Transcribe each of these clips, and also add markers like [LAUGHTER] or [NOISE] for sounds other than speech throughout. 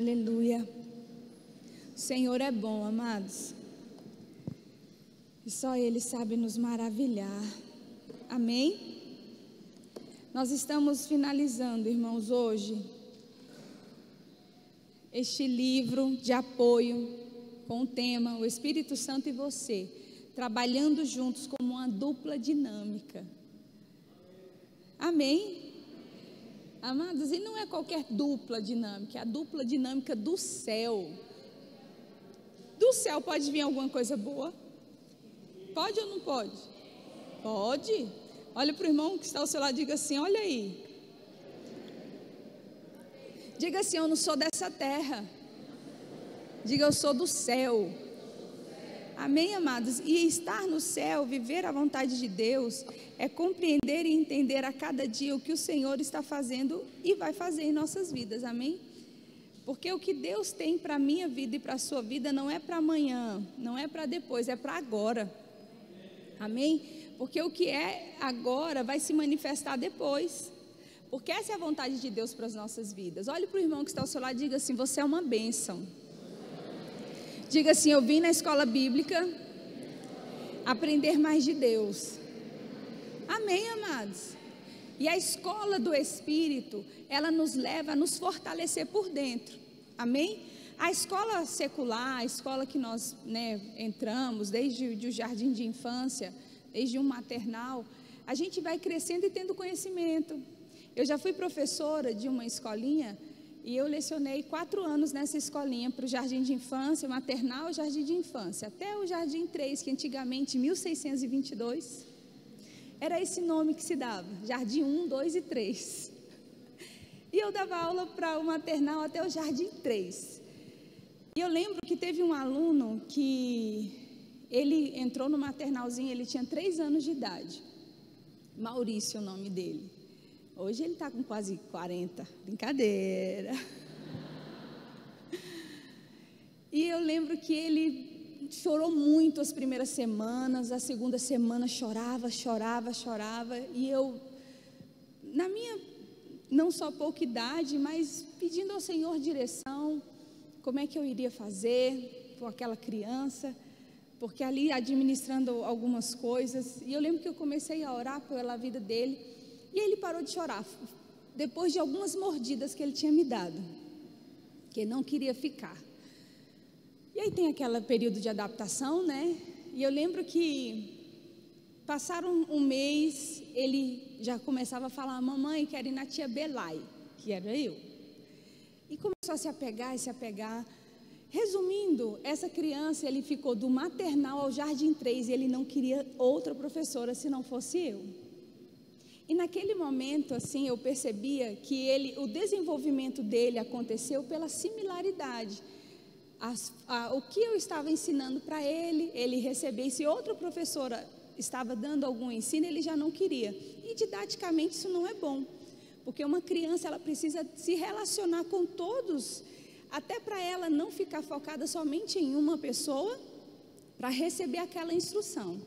Aleluia. O Senhor é bom, amados. E só Ele sabe nos maravilhar. Amém? Nós estamos finalizando, irmãos, hoje, este livro de apoio com o tema O Espírito Santo e você, trabalhando juntos como uma dupla dinâmica. Amém? Amados, e não é qualquer dupla dinâmica, é a dupla dinâmica do céu. Do céu pode vir alguma coisa boa? Pode ou não pode? Pode. Olha para o irmão que está ao seu lado e diga assim: olha aí. Diga assim: eu não sou dessa terra. Diga eu sou do céu. Amém, amados? E estar no céu, viver a vontade de Deus, é compreender e entender a cada dia o que o Senhor está fazendo e vai fazer em nossas vidas. Amém? Porque o que Deus tem para a minha vida e para a sua vida não é para amanhã, não é para depois, é para agora. Amém? Porque o que é agora vai se manifestar depois. Porque essa é a vontade de Deus para as nossas vidas. Olhe para o irmão que está ao seu lado e diga assim: Você é uma bênção. Diga assim: Eu vim na escola bíblica aprender mais de Deus. Amém, amados? E a escola do Espírito, ela nos leva a nos fortalecer por dentro. Amém? A escola secular, a escola que nós né, entramos, desde o jardim de infância, desde um maternal, a gente vai crescendo e tendo conhecimento. Eu já fui professora de uma escolinha e eu lecionei quatro anos nessa escolinha para o jardim de infância, maternal e jardim de infância, até o jardim 3, que antigamente, em 1622, era esse nome que se dava, jardim 1, 2 e 3. E eu dava aula para o maternal até o jardim 3. E eu lembro que teve um aluno que ele entrou no maternalzinho, ele tinha três anos de idade. Maurício é o nome dele. Hoje ele está com quase 40. Brincadeira. E eu lembro que ele chorou muito as primeiras semanas, a segunda semana chorava, chorava, chorava. E eu, na minha, não só pouca idade, mas pedindo ao Senhor direção, como é que eu iria fazer com aquela criança, porque ali administrando algumas coisas. E eu lembro que eu comecei a orar pela vida dele. E ele parou de chorar, depois de algumas mordidas que ele tinha me dado, que não queria ficar. E aí tem aquele período de adaptação, né? E eu lembro que passaram um mês, ele já começava a falar: Mamãe, quero ir na tia Belai, que era eu. E começou a se apegar e se apegar. Resumindo, essa criança, ele ficou do maternal ao jardim 3 e ele não queria outra professora se não fosse eu. E naquele momento, assim, eu percebia que ele, o desenvolvimento dele aconteceu pela similaridade. As, a, o que eu estava ensinando para ele, ele recebia. Se outra professora estava dando algum ensino, ele já não queria. E didaticamente isso não é bom, porque uma criança ela precisa se relacionar com todos, até para ela não ficar focada somente em uma pessoa para receber aquela instrução.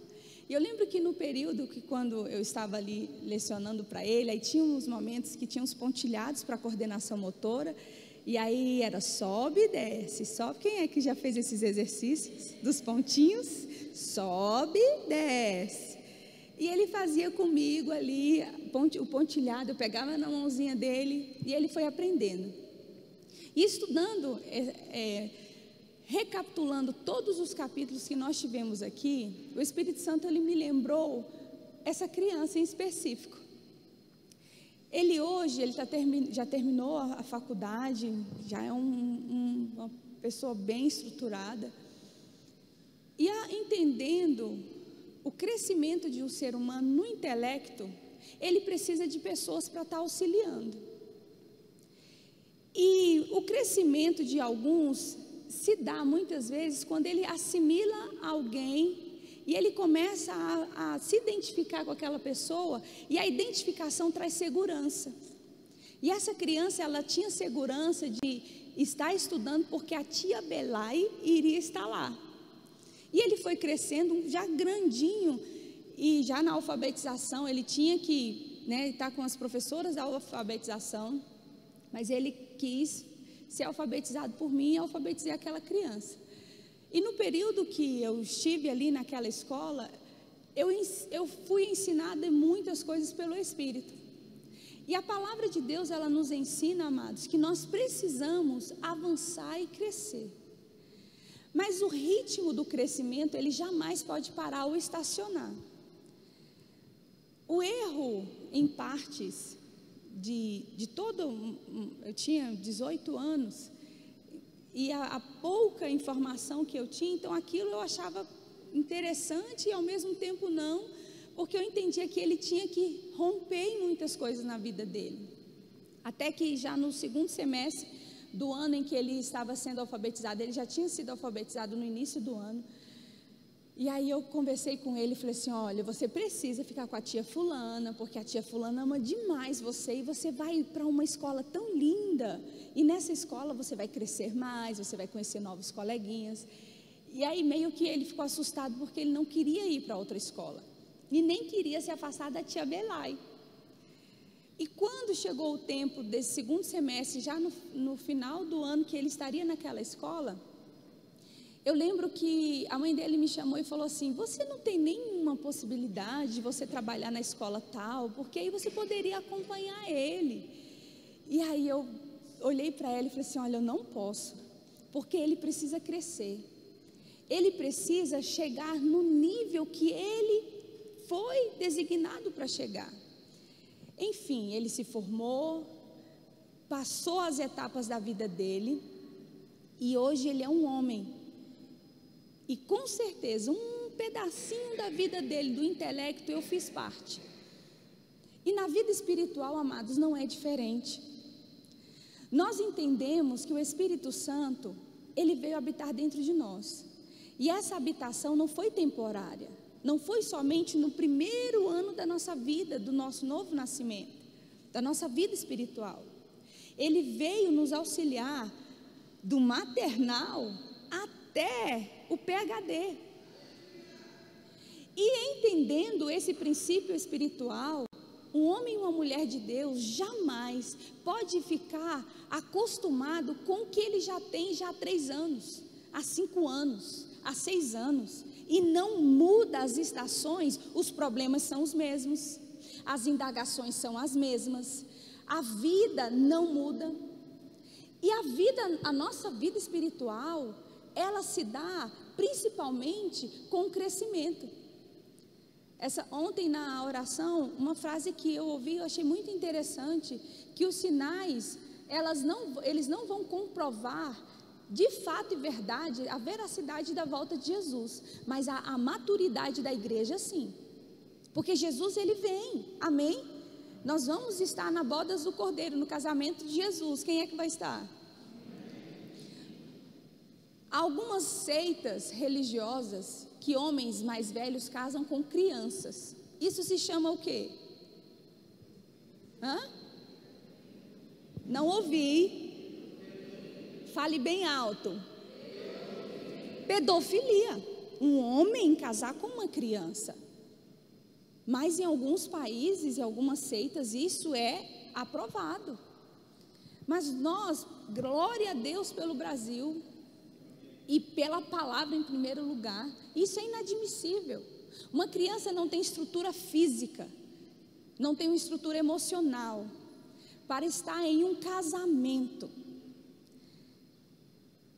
E eu lembro que no período que quando eu estava ali lecionando para ele, aí tinha uns momentos que tinham uns pontilhados para coordenação motora, e aí era sobe e desce, sobe. Quem é que já fez esses exercícios dos pontinhos? Sobe desce. E ele fazia comigo ali o pontilhado, eu pegava na mãozinha dele e ele foi aprendendo. E estudando é, é, recapitulando todos os capítulos que nós tivemos aqui, o Espírito Santo ele me lembrou essa criança em específico. Ele hoje ele tá termi já terminou a, faculdade, já é um, um, uma pessoa bem estruturada e a, entendendo o crescimento de um ser humano no intelecto, ele precisa de pessoas para estar tá auxiliando. E o crescimento de alguns se dá muitas vezes quando ele assimila alguém e ele começa a, a, se identificar com aquela pessoa e a identificação traz segurança. E essa criança ela tinha segurança de estar estudando porque a tia Belai iria estar lá. E ele foi crescendo já grandinho e já na alfabetização ele tinha que né, estar com as professoras da alfabetização, mas ele quis ser alfabetizado por mim alfabetizei aquela criança. E no período que eu estive ali naquela escola, eu, eu fui ensinada muitas coisas pelo Espírito. E a palavra de Deus, ela nos ensina, amados, que nós precisamos avançar e crescer. Mas o ritmo do crescimento, ele jamais pode parar ou estacionar. O erro, em partes, de, de todo. Eu tinha 18 anos, e a, a pouca informação que eu tinha, então aquilo eu achava interessante e ao mesmo tempo não, porque eu entendia que ele tinha que romper em muitas coisas na vida dele. Até que já no segundo semestre do ano em que ele estava sendo alfabetizado, ele já tinha sido alfabetizado no início do ano. E aí eu conversei com ele e falei assim: olha, você precisa ficar com a tia Fulana, porque a tia Fulana ama demais você e você vai para uma escola tão linda. E nessa escola você vai crescer mais, você vai conhecer novos coleguinhas. E aí meio que ele ficou assustado porque ele não queria ir para outra escola e nem queria se afastar da tia Belai. E quando chegou o tempo desse segundo semestre, já no, no final do ano que ele estaria naquela escola, eu lembro que a mãe dele me chamou e falou assim: Você não tem nenhuma possibilidade de você trabalhar na escola tal, porque aí você poderia acompanhar ele. E aí eu olhei para ela e falei assim: Olha, eu não posso, porque ele precisa crescer. Ele precisa chegar no nível que ele foi designado para chegar. Enfim, ele se formou, passou as etapas da vida dele e hoje ele é um homem. E com certeza, um pedacinho da vida dele, do intelecto, eu fiz parte. E na vida espiritual, amados, não é diferente. Nós entendemos que o Espírito Santo, ele veio habitar dentro de nós. E essa habitação não foi temporária, não foi somente no primeiro ano da nossa vida, do nosso novo nascimento, da nossa vida espiritual. Ele veio nos auxiliar do maternal até o PhD. E entendendo esse princípio espiritual, um homem e uma mulher de Deus jamais pode ficar acostumado com o que ele já tem já há três anos, há cinco anos, há seis anos, e não muda as estações, os problemas são os mesmos, as indagações são as mesmas, a vida não muda. E a vida, a nossa vida espiritual, ela se dá principalmente com o crescimento. Essa ontem na oração, uma frase que eu ouvi, eu achei muito interessante, que os sinais, elas não, eles não vão comprovar de fato e verdade a veracidade da volta de Jesus, mas a, a maturidade da igreja sim. Porque Jesus ele vem. Amém? Nós vamos estar na bodas do Cordeiro, no casamento de Jesus. Quem é que vai estar? Algumas seitas religiosas que homens mais velhos casam com crianças. Isso se chama o quê? Hã? Não ouvi. Fale bem alto. Pedofilia. Um homem casar com uma criança. Mas em alguns países, em algumas seitas, isso é aprovado. Mas nós, glória a Deus pelo Brasil e pela palavra em primeiro lugar, isso é inadmissível. Uma criança não tem estrutura física, não tem uma estrutura emocional para estar em um casamento.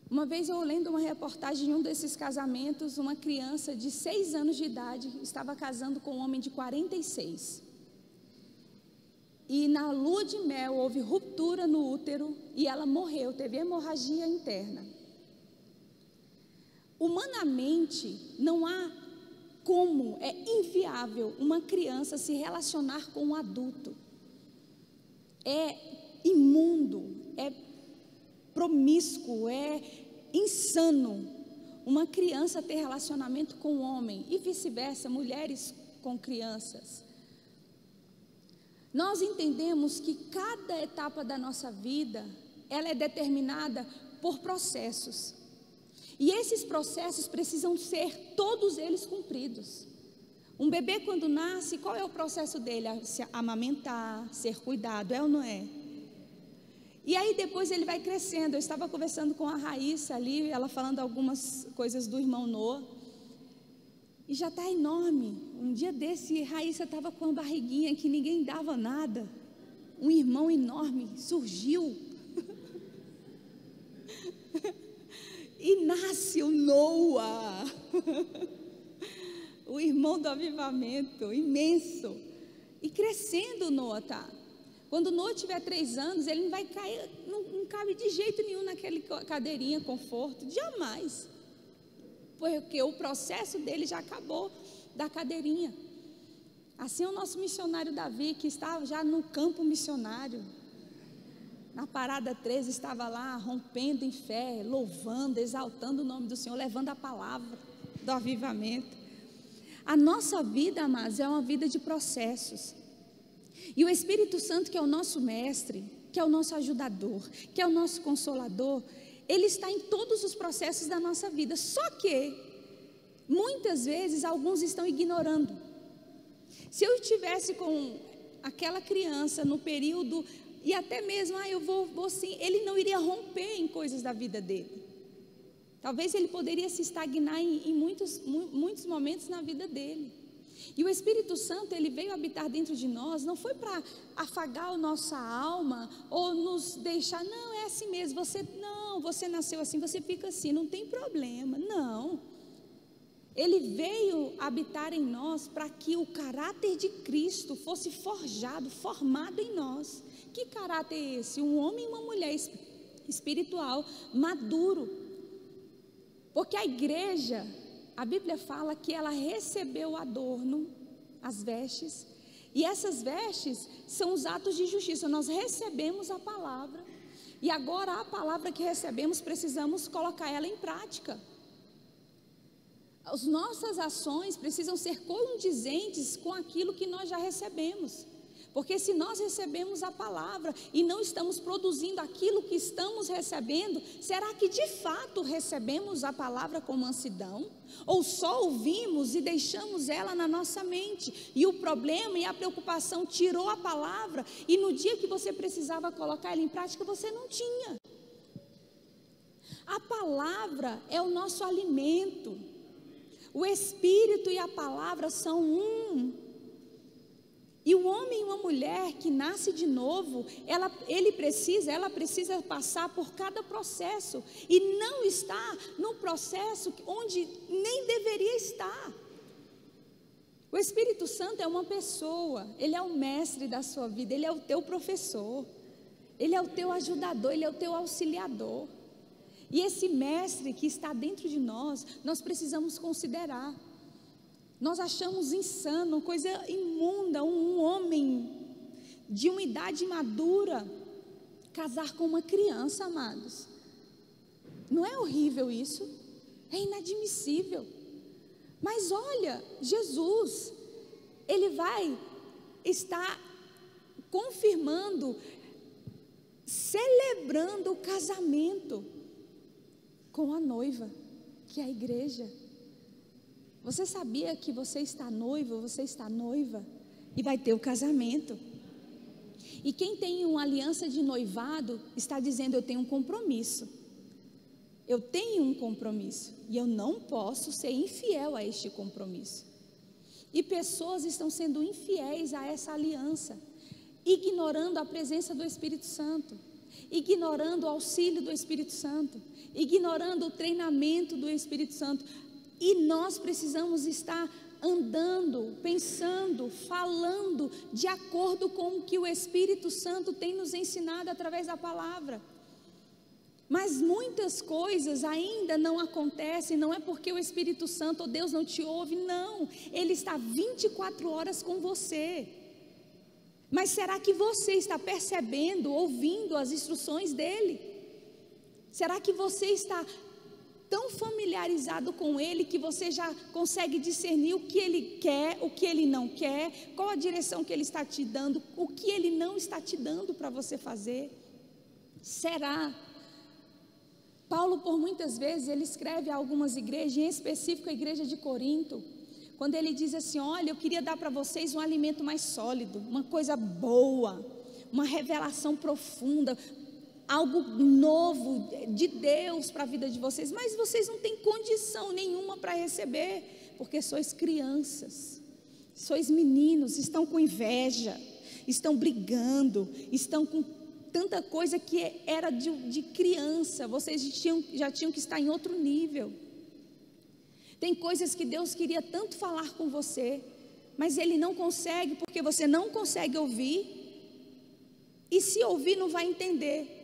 Uma vez eu lendo uma reportagem em um desses casamentos, uma criança de seis anos de idade estava casando com um homem de 46. E na lua de mel houve ruptura no útero e ela morreu, teve hemorragia interna. Humanamente, não há como, é inviável uma criança se relacionar com um adulto. É imundo, é promíscuo, é insano uma criança ter relacionamento com um homem e vice-versa, mulheres com crianças. Nós entendemos que cada etapa da nossa vida, ela é determinada por processos. E esses processos precisam ser todos eles cumpridos. Um bebê, quando nasce, qual é o processo dele? Se amamentar, ser cuidado, é ou não é? E aí depois ele vai crescendo. Eu estava conversando com a Raíssa ali, ela falando algumas coisas do irmão Noah. E já está enorme. Um dia desse, Raíssa estava com uma barriguinha que ninguém dava nada. Um irmão enorme surgiu. [LAUGHS] e nasce o Noah. [LAUGHS] o irmão do avivamento, imenso. E crescendo o Noah tá. Quando o Noah tiver três anos, ele não vai cair, não, não cabe de jeito nenhum naquela cadeirinha conforto, jamais. Porque o processo dele já acabou da cadeirinha. Assim é o nosso missionário Davi, que estava já no campo missionário. Na parada 13 estava lá rompendo em fé, louvando, exaltando o nome do Senhor, levando a palavra do avivamento. A nossa vida, amados, é uma vida de processos. E o Espírito Santo, que é o nosso mestre, que é o nosso ajudador, que é o nosso consolador, ele está em todos os processos da nossa vida. Só que, muitas vezes, alguns estão ignorando. Se eu estivesse com aquela criança no período, e até mesmo, ah, eu vou, vou sim, ele não iria romper em coisas da vida dele. Talvez ele poderia se estagnar em, em muitos, muitos momentos na vida dele. E o Espírito Santo, ele veio habitar dentro de nós, não foi para afagar a nossa alma ou nos deixar, não, é assim mesmo, você não, você nasceu assim, você fica assim, não tem problema. Não. Ele veio habitar em nós para que o caráter de Cristo fosse forjado, formado em nós. Que caráter é esse? Um homem e uma mulher espiritual maduro. Porque a igreja, a Bíblia fala que ela recebeu o adorno, as vestes, e essas vestes são os atos de justiça. Nós recebemos a palavra, e agora a palavra que recebemos precisamos colocar ela em prática. As nossas ações precisam ser condizentes com aquilo que nós já recebemos. Porque se nós recebemos a palavra e não estamos produzindo aquilo que estamos recebendo, será que de fato recebemos a palavra com mansidão? Ou só ouvimos e deixamos ela na nossa mente? E o problema e a preocupação tirou a palavra e no dia que você precisava colocar ela em prática, você não tinha. A palavra é o nosso alimento. O Espírito e a palavra são um. E o homem e uma mulher que nasce de novo, ela, ele precisa, ela precisa passar por cada processo e não está no processo onde nem deveria estar. O Espírito Santo é uma pessoa, ele é o mestre da sua vida, ele é o teu professor, ele é o teu ajudador, ele é o teu auxiliador. E esse mestre que está dentro de nós, nós precisamos considerar. Nós achamos insano, coisa imunda, um homem de uma idade madura casar com uma criança, amados. Não é horrível isso? É inadmissível. Mas olha, Jesus, ele vai estar confirmando, celebrando o casamento com a noiva, que é a igreja. Você sabia que você está noivo, você está noiva e vai ter o casamento? E quem tem uma aliança de noivado está dizendo: Eu tenho um compromisso. Eu tenho um compromisso e eu não posso ser infiel a este compromisso. E pessoas estão sendo infiéis a essa aliança, ignorando a presença do Espírito Santo, ignorando o auxílio do Espírito Santo, ignorando o treinamento do Espírito Santo. E nós precisamos estar andando, pensando, falando de acordo com o que o Espírito Santo tem nos ensinado através da palavra. Mas muitas coisas ainda não acontecem, não é porque o Espírito Santo ou Deus não te ouve, não. Ele está 24 horas com você. Mas será que você está percebendo, ouvindo as instruções dele? Será que você está tão familiarizado com Ele que você já consegue discernir o que Ele quer, o que Ele não quer, qual a direção que Ele está te dando, o que Ele não está te dando para você fazer? Será? Paulo, por muitas vezes, ele escreve a algumas igrejas, em específico a igreja de Corinto, quando ele diz assim: Olha, eu queria dar para vocês um alimento mais sólido, uma coisa boa, uma revelação profunda, algo novo de Deus para a vida de vocês, mas vocês não têm condição nenhuma para receber, porque sois crianças, sois meninos, estão com inveja, estão brigando, estão com tanta coisa que era de, de criança, vocês tinham, já tinham que estar em outro nível. Tem coisas que Deus queria tanto falar com você, mas Ele não consegue, porque você não consegue ouvir, e se ouvir, não vai entender,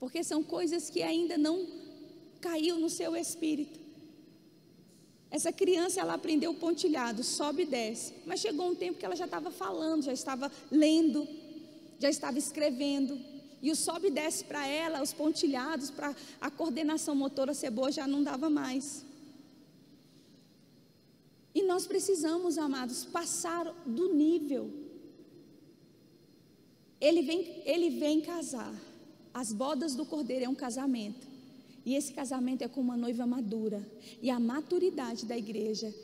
porque são coisas que ainda não caiu no seu espírito. Essa criança, ela aprendeu pontilhado, sobe e desce, mas chegou um tempo que ela já estava falando, já estava lendo, já estava escrevendo, e o sobe e desce para ela, os pontilhados, para a coordenação motora ser boa, já não dava mais. E nós precisamos, amados, passar do nível. Ele vem, ele vem casar. As bodas do cordeiro é um casamento. E esse casamento é com uma noiva madura. E a maturidade da igreja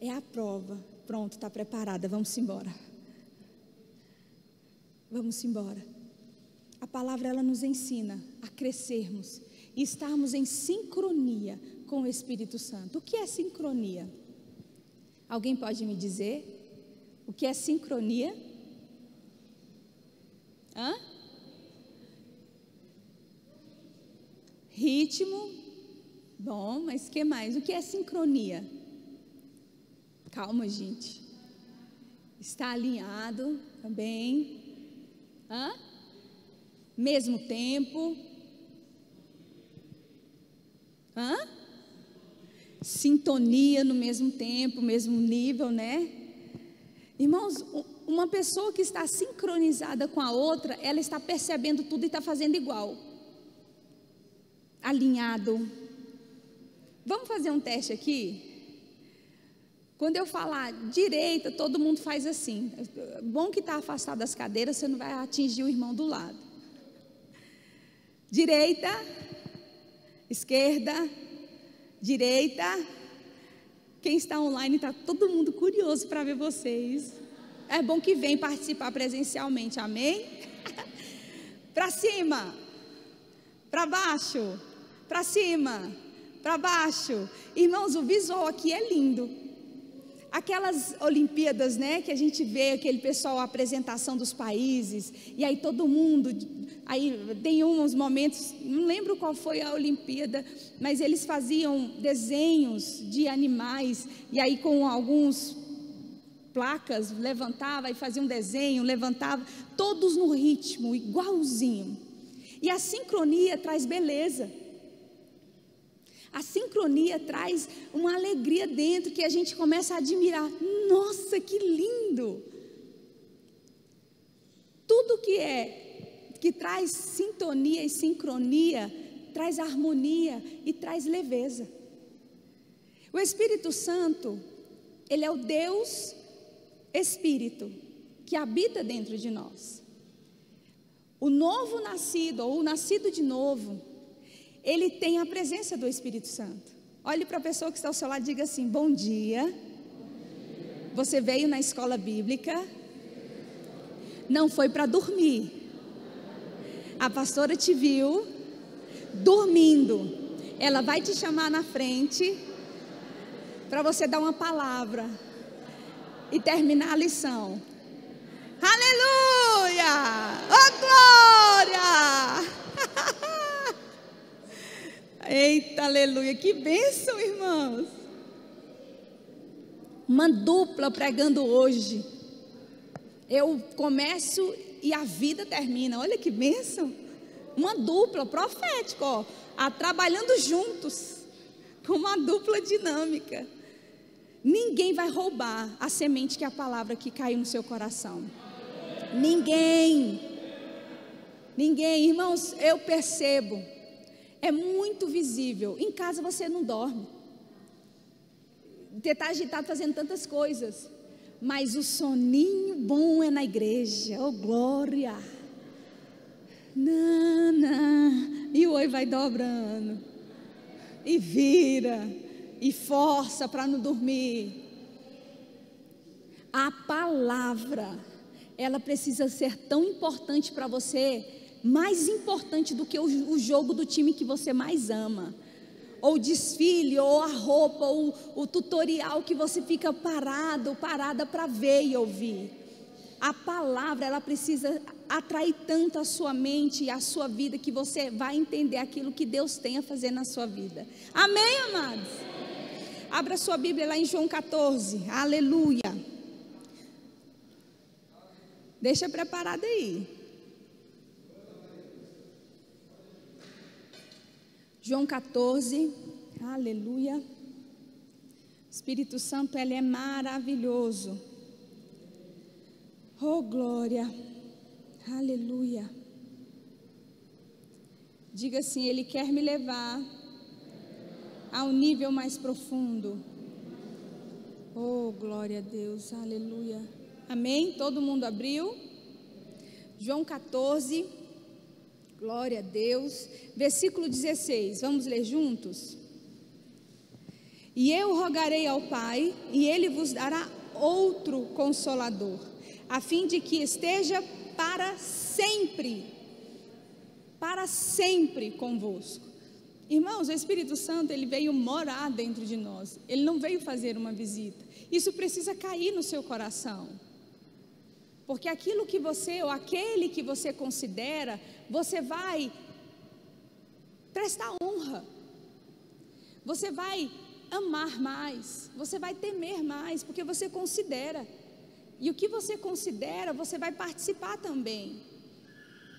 é a prova. Pronto, está preparada, vamos embora. Vamos embora. A palavra ela nos ensina a crescermos e estarmos em sincronia com o Espírito Santo. O que é sincronia? Alguém pode me dizer o que é sincronia? Hã? Ritmo. Bom, mas que mais? O que é sincronia? Calma, gente. Está alinhado também. Hã? Mesmo tempo. Hã? sintonia no mesmo tempo, mesmo nível, né? Irmãos, uma pessoa que está sincronizada com a outra, ela está percebendo tudo e está fazendo igual. Alinhado. Vamos fazer um teste aqui? Quando eu falar direita, todo mundo faz assim. Bom que está afastado das cadeiras, você não vai atingir o irmão do lado. Direita, esquerda, direita. Quem está online está todo mundo curioso para ver vocês. É bom que vem participar presencialmente, amém? [LAUGHS] para cima, para baixo, para cima, para baixo. Irmãos, o visual aqui é lindo. Aquelas Olimpíadas, né, que a gente vê aquele pessoal, a apresentação dos países, e aí todo mundo Aí tem uns momentos, não lembro qual foi a Olimpíada, mas eles faziam desenhos de animais, e aí com alguns placas, levantava e fazia um desenho, levantava, todos no ritmo, igualzinho. E a sincronia traz beleza. A sincronia traz uma alegria dentro que a gente começa a admirar. Nossa, que lindo! Tudo que é que traz sintonia e sincronia, traz harmonia e traz leveza. O Espírito Santo, ele é o Deus Espírito que habita dentro de nós. O novo nascido, ou o nascido de novo, ele tem a presença do Espírito Santo. Olhe para a pessoa que está ao seu lado e diga assim: Bom dia. Você veio na escola bíblica, não foi para dormir, a pastora te viu dormindo. Ela vai te chamar na frente para você dar uma palavra e terminar a lição. Aleluia! Oh glória! [LAUGHS] Eita, aleluia! Que bênção, irmãos! Uma dupla pregando hoje. Eu começo e a vida termina. Olha que bênção. Uma dupla profética, ó, a, trabalhando juntos, com uma dupla dinâmica. Ninguém vai roubar a semente que é a palavra que caiu no seu coração. Ninguém. Ninguém, irmãos, eu percebo. É muito visível. Em casa você não dorme. Você está agitado fazendo tantas coisas mas o soninho bom é na igreja, oh glória. Nana, e o oi vai dobrando, e vira, e força para não dormir. A palavra, ela precisa ser tão importante para você mais importante do que o, o jogo do time que você mais ama ou o desfile, ou a roupa, ou o tutorial que você fica parado, parada para ver e ouvir. A palavra, ela precisa atrair tanto a sua mente e a sua vida que você vai entender aquilo que Deus tem a fazer na sua vida. Amém, amados? Abra sua Bíblia lá em João 14. Aleluia. Deixa preparado aí. João 14. Aleluia. Espírito Santo, ele é maravilhoso. Oh, glória. Aleluia. Diga assim: Ele quer me levar a um nível mais profundo. Oh, glória a Deus. Aleluia. Amém? Todo mundo abriu? João 14. Glória a Deus. Versículo 16. Vamos ler juntos? E eu rogarei ao Pai, e ele vos dará outro consolador a fim de que esteja para sempre, para sempre convosco. Irmãos, o Espírito Santo, ele veio morar dentro de nós, ele não veio fazer uma visita. Isso precisa cair no seu coração. Porque aquilo que você, ou aquele que você considera, você vai prestar honra, você vai amar mais, você vai temer mais, porque você considera. E o que você considera, você vai participar também.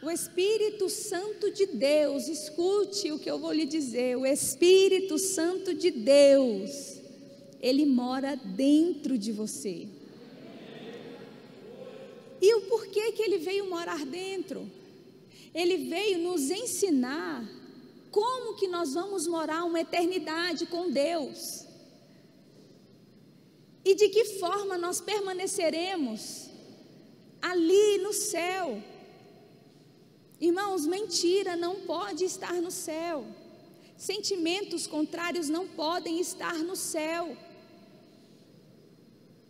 O Espírito Santo de Deus, escute o que eu vou lhe dizer. O Espírito Santo de Deus, ele mora dentro de você. E porquê que ele veio morar dentro? Ele veio nos ensinar como que nós vamos morar uma eternidade com Deus. E de que forma nós permaneceremos ali no céu? Irmãos, mentira não pode estar no céu. Sentimentos contrários não podem estar no céu.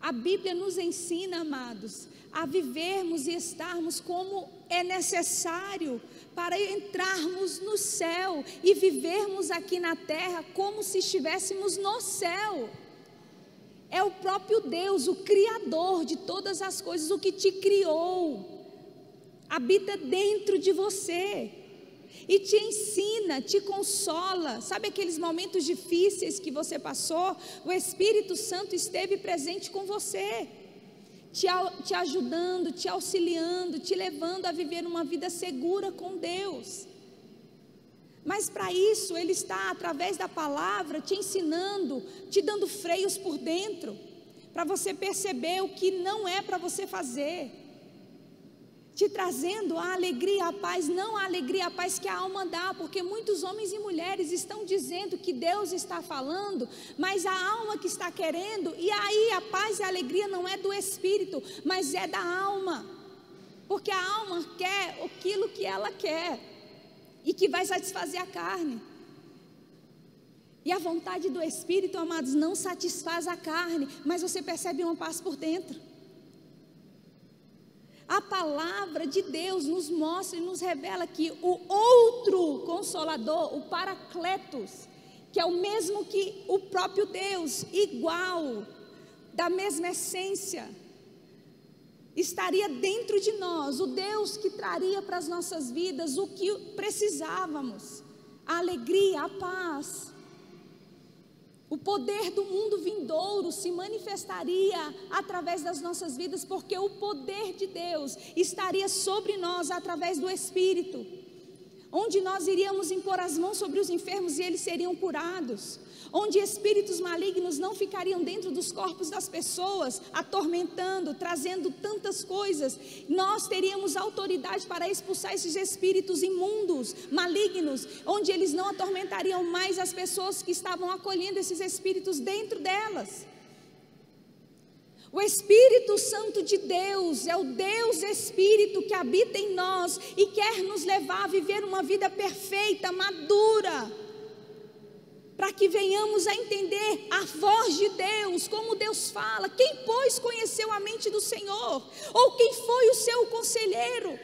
A Bíblia nos ensina, amados, a vivermos e estarmos como é necessário para entrarmos no céu e vivermos aqui na terra como se estivéssemos no céu. É o próprio Deus, o Criador de todas as coisas, o que te criou, habita dentro de você e te ensina, te consola. Sabe aqueles momentos difíceis que você passou? O Espírito Santo esteve presente com você, te, te ajudando, te auxiliando, te levando a viver uma vida segura com Deus. Mas para isso, Ele está, através da palavra, te ensinando, te dando freios por dentro, para você perceber o que não é para você fazer, te trazendo a alegria, a paz, não a alegria, a paz que a alma dá, porque muitos homens e mulheres estão dizendo que Deus está falando, mas a alma que está querendo, e aí a paz e a alegria não é do espírito, mas é da alma, porque a alma quer aquilo que ela quer e que vai satisfazer a carne. E a vontade do Espírito, amados, não satisfaz a carne, mas você percebe uma paz por dentro. A palavra de Deus nos mostra e nos revela que o outro consolador, o Paracletos, que é o mesmo que o próprio Deus, igual, da mesma essência, estaria dentro de nós, o Deus que traria para as nossas vidas o que precisávamos: a alegria, a paz. O poder do mundo vindouro se manifestaria através das nossas vidas, porque o poder de Deus estaria sobre nós através do Espírito, onde nós iríamos impor as mãos sobre os enfermos e eles seriam curados onde espíritos malignos não ficariam dentro dos corpos das pessoas, atormentando, trazendo tantas coisas. Nós teríamos autoridade para expulsar esses espíritos imundos, malignos, onde eles não atormentariam mais as pessoas que estavam acolhendo esses espíritos dentro delas. O Espírito Santo de Deus é o Deus Espírito que habita em nós e quer nos levar a viver uma vida perfeita, madura para que venhamos a entender a voz de Deus, como Deus fala. Quem, pois, conheceu a mente do Senhor? Ou quem foi o seu conselheiro?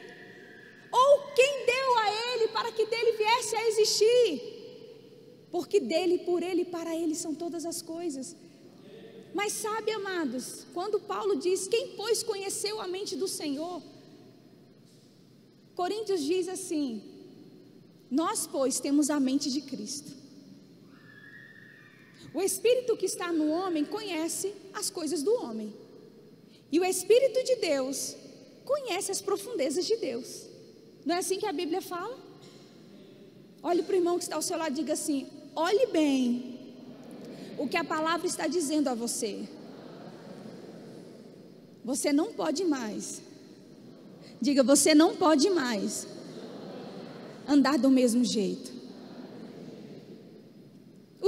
Ou quem deu a ele para que dele viesse a existir? Porque dele, por ele e para ele são todas as coisas. Mas sabe, amados, quando Paulo diz: Quem, pois, conheceu a mente do Senhor? Coríntios diz assim: Nós, pois, temos a mente de Cristo. O Espírito que está no homem conhece as coisas do homem. E o Espírito de Deus conhece as profundezas de Deus. Não é assim que a Bíblia fala? Olhe para o irmão que está ao seu lado e diga assim: olhe bem o que a palavra está dizendo a você. Você não pode mais. Diga, você não pode mais andar do mesmo jeito.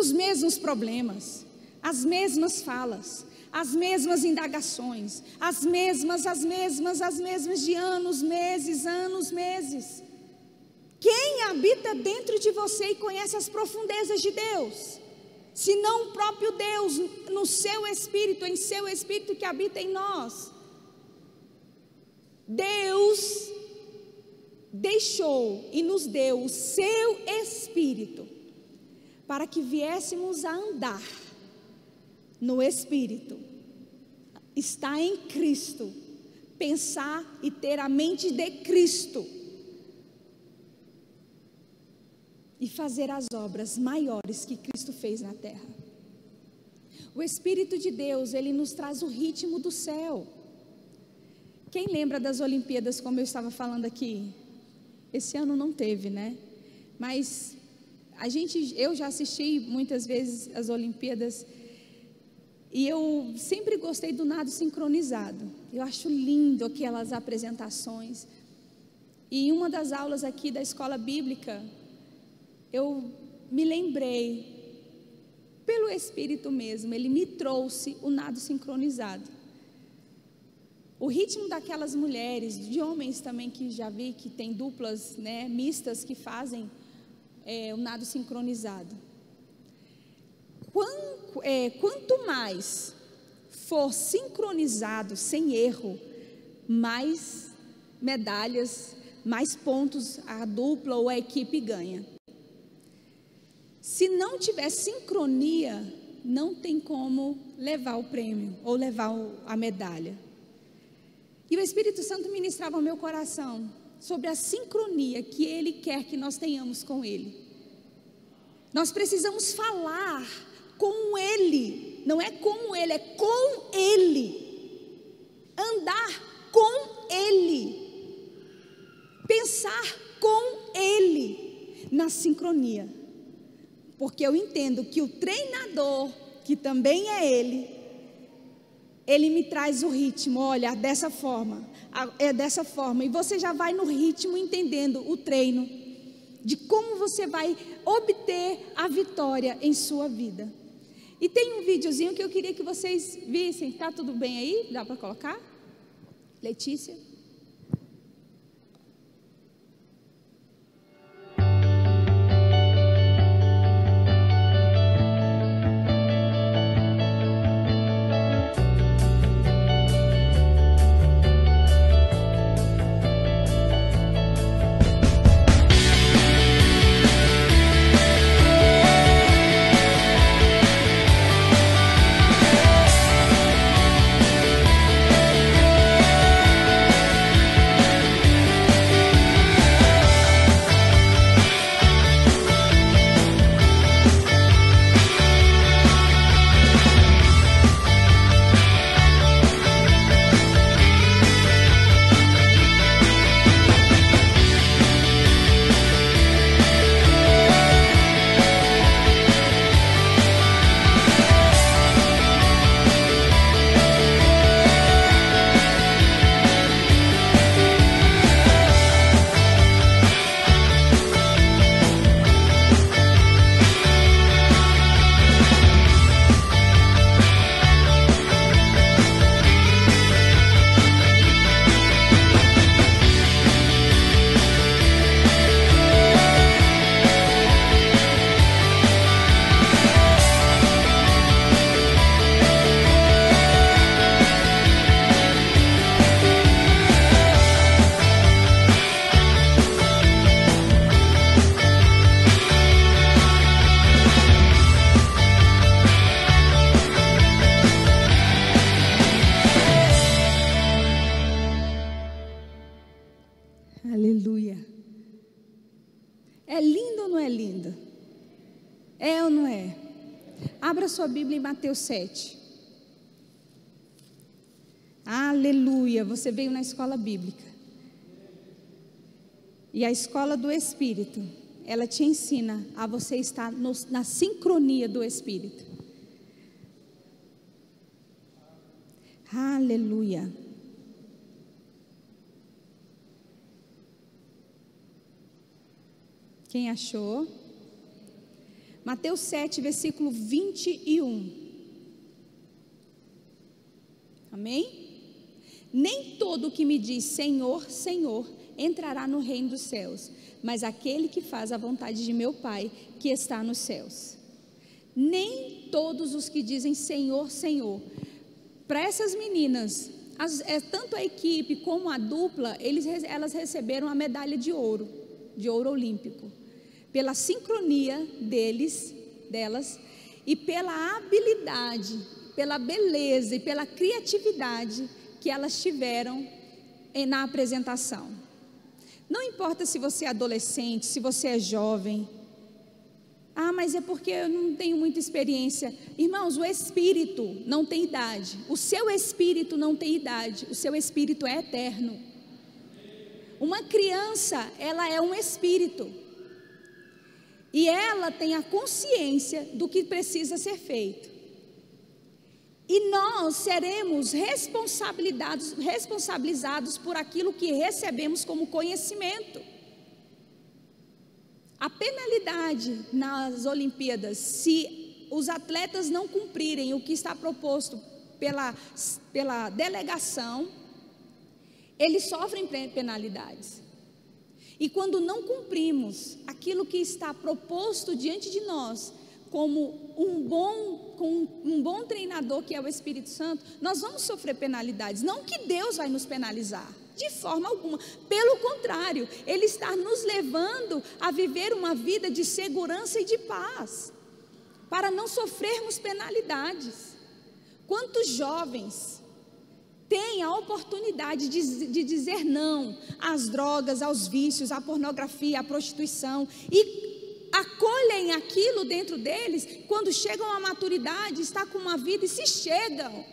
Os mesmos problemas, as mesmas falas, as mesmas indagações, as mesmas, as mesmas, as mesmas de anos, meses, anos, meses. Quem habita dentro de você e conhece as profundezas de Deus? Se não o próprio Deus, no seu espírito, em seu espírito que habita em nós. Deus deixou e nos deu o seu espírito para que viéssemos a andar no espírito. Está em Cristo. Pensar e ter a mente de Cristo e fazer as obras maiores que Cristo fez na terra. O Espírito de Deus, ele nos traz o ritmo do céu. Quem lembra das Olimpíadas, como eu estava falando aqui? Esse ano não teve, né? Mas a gente, eu já assisti muitas vezes as Olimpíadas e eu sempre gostei do nado sincronizado. Eu acho lindo aquelas apresentações. E em uma das aulas aqui da escola bíblica, eu me lembrei, pelo Espírito mesmo, ele me trouxe o nado sincronizado. O ritmo daquelas mulheres, de homens também que já vi que tem duplas, né, mistas que fazem é, o nado sincronizado. Quanto, é, quanto mais for sincronizado, sem erro, mais medalhas, mais pontos a dupla ou a equipe ganha. Se não tiver sincronia, não tem como levar o prêmio ou levar a medalha. E o Espírito Santo ministrava ao meu coração sobre a sincronia que Ele quer que nós tenhamos com Ele. Nós precisamos falar com Ele, não é como Ele, é com Ele. Andar com Ele. Pensar com Ele na sincronia. Porque eu entendo que o treinador, que também é ele, ele me traz o ritmo, olha, dessa forma, é dessa forma, e você já vai no ritmo entendendo o treino, de como você vai obter a vitória em sua vida. E tem um videozinho que eu queria que vocês vissem, tá tudo bem aí? Dá para colocar? Letícia? Mateus 7. Aleluia, você veio na escola bíblica. E a escola do Espírito, ela te ensina a você estar no, na sincronia do Espírito. Aleluia. Quem achou? Mateus 7, versículo 21. Amém? Nem todo que me diz Senhor, Senhor entrará no reino dos céus, mas aquele que faz a vontade de meu Pai que está nos céus. Nem todos os que dizem Senhor, Senhor. Para essas meninas, as, é, tanto a equipe como a dupla, eles, elas receberam a medalha de ouro, de ouro olímpico pela sincronia deles, delas, e pela habilidade, pela beleza e pela criatividade que elas tiveram na apresentação. Não importa se você é adolescente, se você é jovem. Ah, mas é porque eu não tenho muita experiência. Irmãos, o espírito não tem idade. O seu espírito não tem idade. O seu espírito é eterno. Uma criança, ela é um espírito. E ela tem a consciência do que precisa ser feito. E nós seremos responsabilizados, responsabilizados por aquilo que recebemos como conhecimento. A penalidade nas Olimpíadas, se os atletas não cumprirem o que está proposto pela, pela delegação, eles sofrem penalidades. E quando não cumprimos aquilo que está proposto diante de nós, como um bom, com um bom treinador que é o Espírito Santo, nós vamos sofrer penalidades. Não que Deus vai nos penalizar, de forma alguma. Pelo contrário, Ele está nos levando a viver uma vida de segurança e de paz, para não sofrermos penalidades. Quantos jovens tem a oportunidade de, de, dizer não às drogas, aos vícios, à pornografia, à prostituição e acolhem aquilo dentro deles, quando chegam à maturidade, está com uma vida e se chegam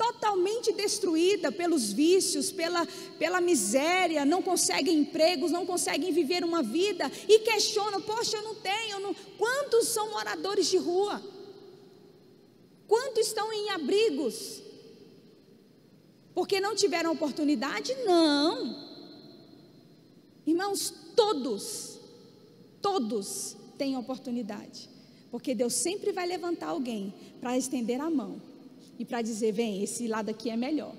totalmente destruída pelos vícios, pela, pela miséria, não conseguem empregos, não conseguem viver uma vida e questionam: poxa, eu não tenho. Eu não... Quantos são moradores de rua? Quantos estão em abrigos? Porque não tiveram oportunidade? Não. Irmãos, todos, todos têm oportunidade. Porque Deus sempre vai levantar alguém para estender a mão e para dizer: vem, esse lado aqui é melhor.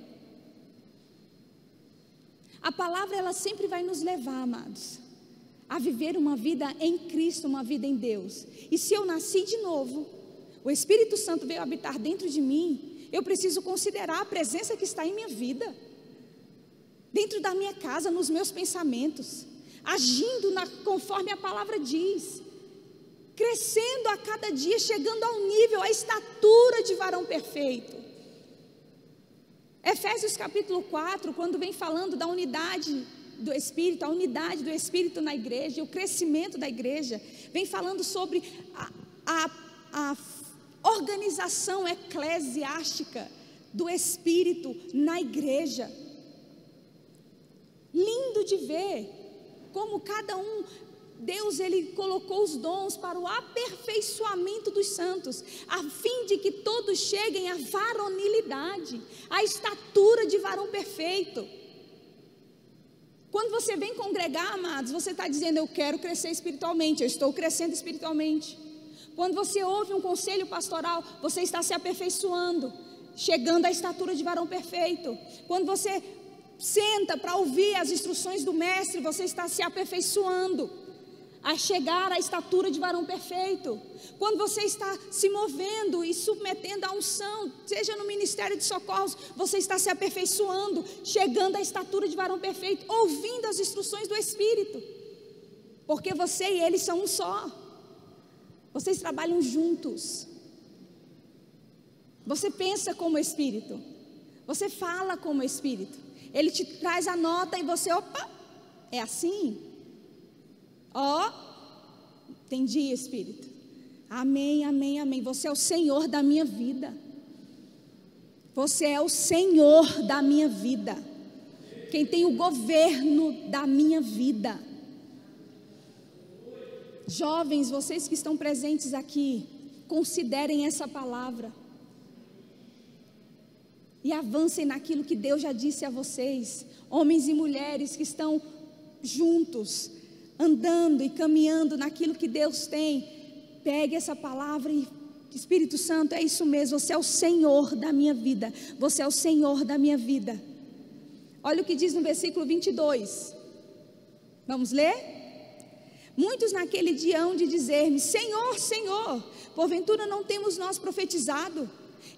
A palavra, ela sempre vai nos levar, amados, a viver uma vida em Cristo, uma vida em Deus. E se eu nasci de novo, o Espírito Santo veio habitar dentro de mim, eu preciso considerar a presença que está em minha vida, dentro da minha casa, nos meus pensamentos, agindo na, conforme a palavra diz, crescendo a cada dia, chegando ao nível, à estatura de varão perfeito. Efésios capítulo 4, quando vem falando da unidade do Espírito, a unidade do Espírito na igreja, o crescimento da igreja, vem falando sobre a, a, a organização eclesiástica do Espírito na igreja. Lindo de ver como cada um, Deus ele colocou os dons para o aperfeiçoamento dos santos, a fim de que todos cheguem à varonilidade, à estatura de varão perfeito. Quando você vem congregar, amados, você está dizendo: Eu quero crescer espiritualmente, eu estou crescendo espiritualmente. Quando você ouve um conselho pastoral, você está se aperfeiçoando, chegando à estatura de varão perfeito. Quando você senta para ouvir as instruções do mestre, você está se aperfeiçoando a chegar à estatura de varão perfeito. Quando você está se movendo e submetendo à unção, seja no ministério de socorros, você está se aperfeiçoando, chegando à estatura de varão perfeito, ouvindo as instruções do Espírito. Porque você e ele são um só. Vocês trabalham juntos. Você pensa como espírito. Você fala como espírito. Ele te traz a nota e você, opa, é assim. Ó, oh, entendi, Espírito. Amém, amém, amém. Você é o Senhor da minha vida. Você é o Senhor da minha vida. Quem tem o governo da minha vida. Jovens, vocês que estão presentes aqui, considerem essa palavra. E avancem naquilo que Deus já disse a vocês. Homens e mulheres que estão juntos, andando e caminhando naquilo que Deus tem. Pegue essa palavra e Espírito Santo, é isso mesmo, você é o Senhor da minha vida. Você é o Senhor da minha vida. Olha o que diz no versículo 22. Vamos ler? Muitos naquele dia hão de dizer-me: Senhor, Senhor, porventura não temos nós profetizado?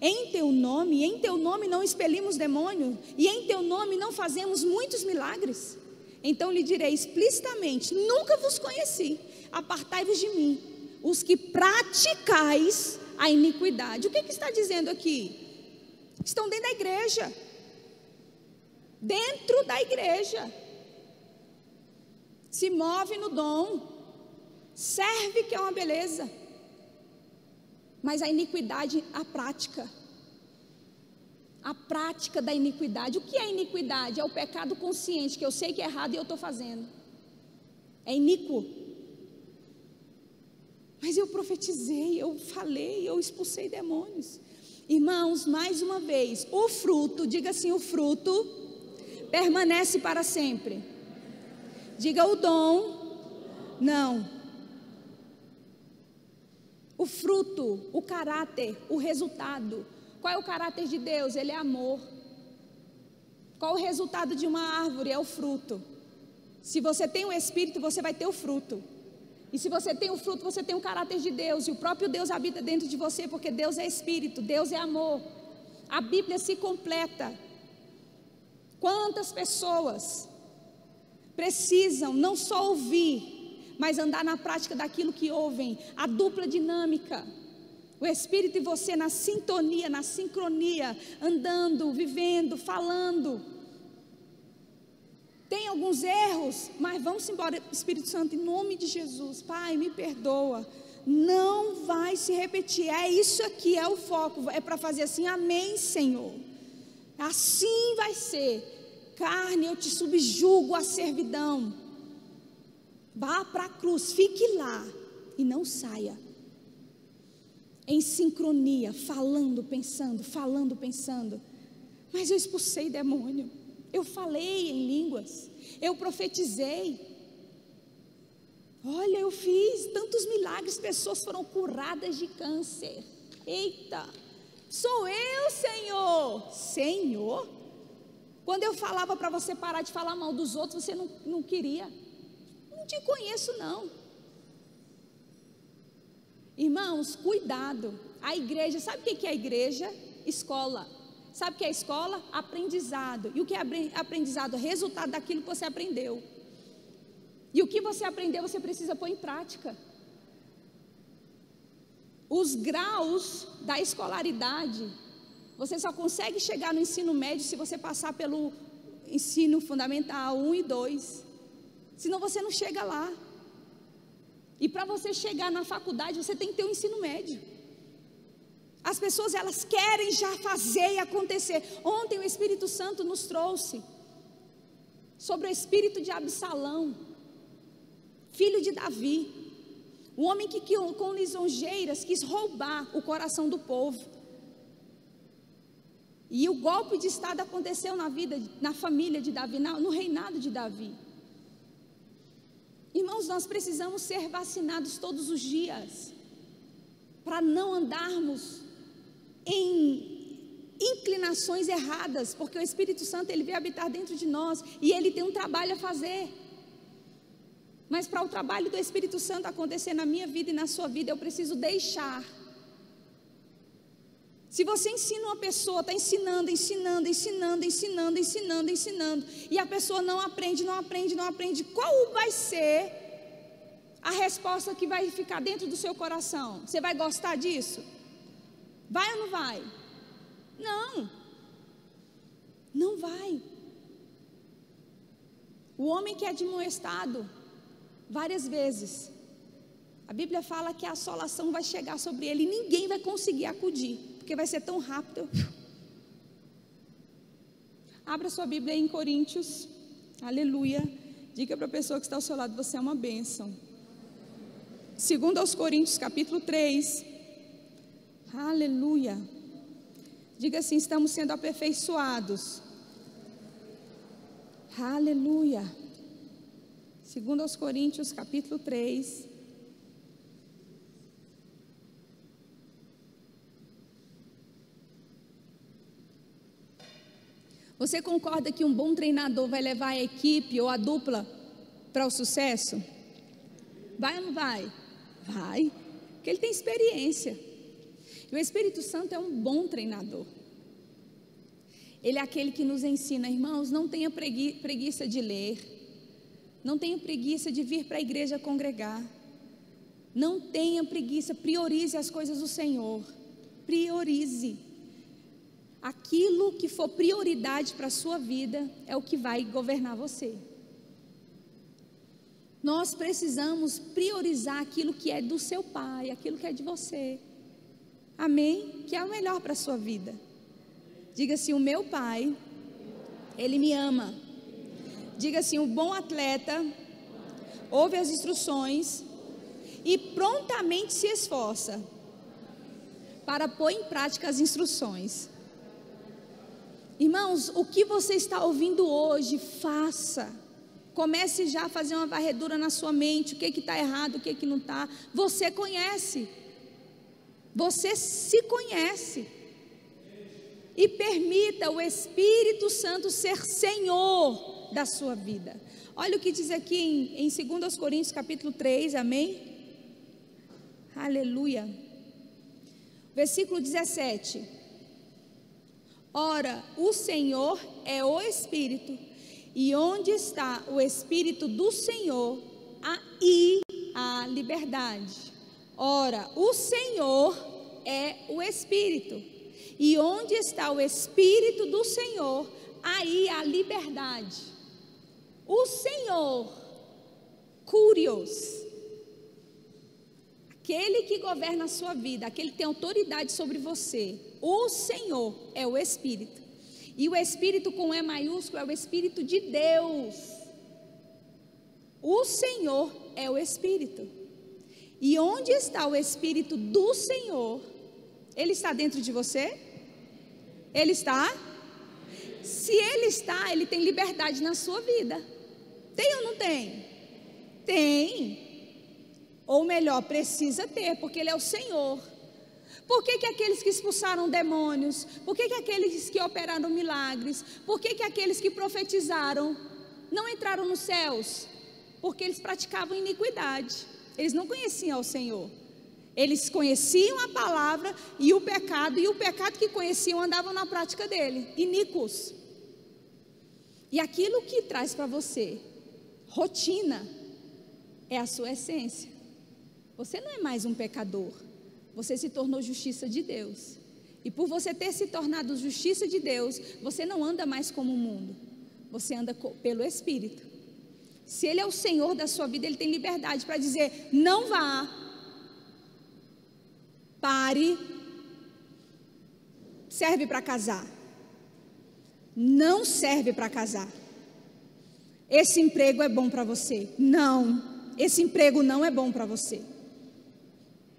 Em teu nome, em teu nome não expelimos demônio, e em teu nome não fazemos muitos milagres. Então lhe direi explicitamente: Nunca vos conheci, apartai-vos de mim, os que praticais a iniquidade. O que, que está dizendo aqui? Estão dentro da igreja. Dentro da igreja. Se move no dom. Serve que é uma beleza. Mas a iniquidade, a prática. A prática da iniquidade. O que é iniquidade? É o pecado consciente, que eu sei que é errado e eu estou fazendo. É iníquo. Mas eu profetizei, eu falei, eu expulsei demônios. Irmãos, mais uma vez, o fruto, diga assim: o fruto permanece para sempre. Diga o dom, não. O fruto, o caráter, o resultado. Qual é o caráter de Deus? Ele é amor. Qual o resultado de uma árvore? É o fruto. Se você tem o espírito, você vai ter o fruto. E se você tem o fruto, você tem o caráter de Deus. E o próprio Deus habita dentro de você, porque Deus é espírito, Deus é amor. A Bíblia se completa. Quantas pessoas precisam não só ouvir, mas andar na prática daquilo que ouvem? A dupla dinâmica. O Espírito e você na sintonia, na sincronia, andando, vivendo, falando. Tem alguns erros, mas vamos embora, Espírito Santo, em nome de Jesus. Pai, me perdoa. Não vai se repetir. É isso aqui, é o foco. É para fazer assim, amém, Senhor. Assim vai ser. Carne, eu te subjugo à servidão. Vá para a cruz, fique lá e não saia. Em sincronia, falando, pensando, falando, pensando. Mas eu expulsei demônio eu falei em línguas, eu profetizei. Olha, eu fiz tantos milagres, pessoas foram curadas de câncer. Eita, sou eu, Senhor. Senhor? Quando eu falava para você parar de falar mal dos outros, você não, não queria. Não te conheço, não. Irmãos, cuidado. A igreja, sabe o que é a igreja? Escola. Sabe o que é escola? Aprendizado. E o que é aprendizado? Resultado daquilo que você aprendeu. E o que você aprendeu, você precisa pôr em prática. Os graus da escolaridade, você só consegue chegar no ensino médio se você passar pelo ensino fundamental 1 e 2. Senão você não chega lá. E para você chegar na faculdade, você tem que ter o um ensino médio. As pessoas elas querem já fazer e acontecer. Ontem o Espírito Santo nos trouxe sobre o espírito de Absalão, filho de Davi, o homem que, com lisonjeiras quis roubar o coração do povo. E o golpe de estado aconteceu na vida, na família de Davi, no reinado de Davi. Irmãos, nós precisamos ser vacinados todos os dias para não andarmos em inclinações erradas, porque o Espírito Santo ele veio habitar dentro de nós e ele tem um trabalho a fazer. Mas para o trabalho do Espírito Santo acontecer na minha vida e na sua vida, eu preciso deixar. Se você ensina uma pessoa, está ensinando, ensinando, ensinando, ensinando, ensinando, ensinando, e a pessoa não aprende, não aprende, não aprende, qual vai ser a resposta que vai ficar dentro do seu coração? Você vai gostar disso? Vai ou não vai? Não. Não vai. O homem que é admoestado várias vezes. A Bíblia fala que a assolação vai chegar sobre ele e ninguém vai conseguir acudir, porque vai ser tão rápido. Abra sua Bíblia em Coríntios, aleluia. Diga para a pessoa que está ao seu lado: você é uma bênção. Segundo aos Coríntios, capítulo 3, aleluia. Diga assim: estamos sendo aperfeiçoados. Aleluia. Segundo aos Coríntios, capítulo 3. Você concorda que um bom treinador vai levar a equipe ou a dupla para o sucesso? Vai ou não vai? Vai, porque ele tem experiência. E o Espírito Santo é um bom treinador. Ele é aquele que nos ensina, irmãos, não tenha preguiça de ler, não tenha preguiça de vir para a igreja congregar, não tenha preguiça, priorize as coisas do Senhor, priorize. Aquilo que for prioridade para a sua vida é o que vai governar você. Nós precisamos priorizar aquilo que é do seu pai, aquilo que é de você. Amém? Que é o melhor para a sua vida. Diga assim: o meu pai, ele me ama. Diga assim: o bom atleta ouve as instruções e prontamente se esforça para pôr em prática as instruções. Irmãos, o que você está ouvindo hoje, faça. Comece já a fazer uma varredura na sua mente, o que está errado, o que, que não está. Você conhece. Você se conhece. E permita o Espírito Santo ser Senhor da sua vida. Olha o que diz aqui em, em 2 Coríntios capítulo 3, amém? Aleluia. Versículo 17. Ora, o Senhor é o Espírito, e onde está o Espírito do Senhor, aí há liberdade. Ora, o Senhor é o Espírito. E onde está o Espírito do Senhor, aí a liberdade. O Senhor, Curios, aquele que governa a sua vida, aquele que tem autoridade sobre você, o Senhor é o Espírito. E o Espírito com E maiúsculo é o Espírito de Deus. O Senhor é o Espírito. E onde está o Espírito do Senhor? Ele está dentro de você? Ele está? Se ele está, ele tem liberdade na sua vida. Tem ou não tem? Tem. Ou melhor, precisa ter, porque ele é o Senhor. Por que, que aqueles que expulsaram demônios? Por que, que aqueles que operaram milagres? Por que, que aqueles que profetizaram não entraram nos céus? Porque eles praticavam iniquidade. Eles não conheciam o Senhor. Eles conheciam a palavra e o pecado, e o pecado que conheciam andavam na prática dele, iníquos. E aquilo que traz para você rotina é a sua essência. Você não é mais um pecador, você se tornou justiça de Deus. E por você ter se tornado justiça de Deus, você não anda mais como o mundo, você anda pelo Espírito. Se Ele é o Senhor da sua vida, Ele tem liberdade para dizer: não vá, pare, serve para casar. Não serve para casar. Esse emprego é bom para você. Não, esse emprego não é bom para você.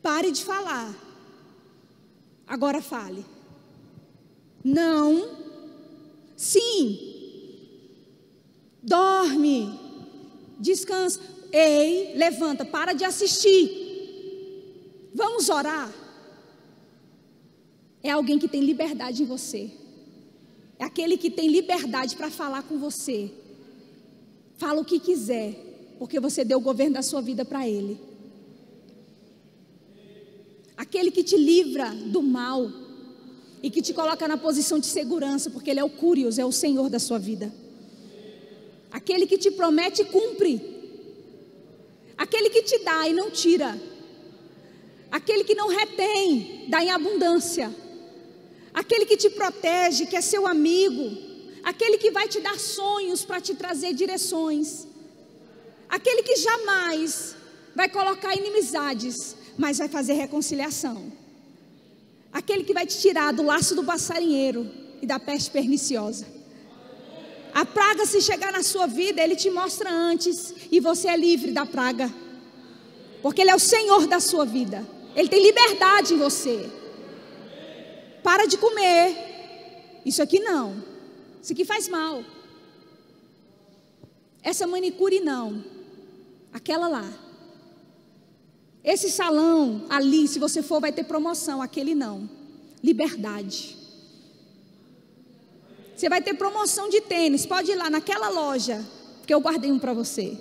Pare de falar. Agora fale. Não. Sim. Dorme descansa. Ei, levanta, para de assistir. Vamos orar. É alguém que tem liberdade em você. É aquele que tem liberdade para falar com você. Fala o que quiser, porque você deu o governo da sua vida para ele. Aquele que te livra do mal e que te coloca na posição de segurança, porque ele é o Curios, é o Senhor da sua vida. Aquele que te promete e cumpre. Aquele que te dá e não tira. Aquele que não retém, dá em abundância. Aquele que te protege, que é seu amigo. Aquele que vai te dar sonhos para te trazer direções. Aquele que jamais vai colocar inimizades, mas vai fazer reconciliação. Aquele que vai te tirar do laço do passarinheiro e da peste perniciosa. A praga, se chegar na sua vida, ele te mostra antes e você é livre da praga, porque ele é o Senhor da sua vida, ele tem liberdade em você. Para de comer, isso aqui não, isso aqui faz mal. Essa manicure não, aquela lá. Esse salão ali, se você for, vai ter promoção, aquele não. Liberdade. Você vai ter promoção de tênis, pode ir lá naquela loja, que eu guardei um para você.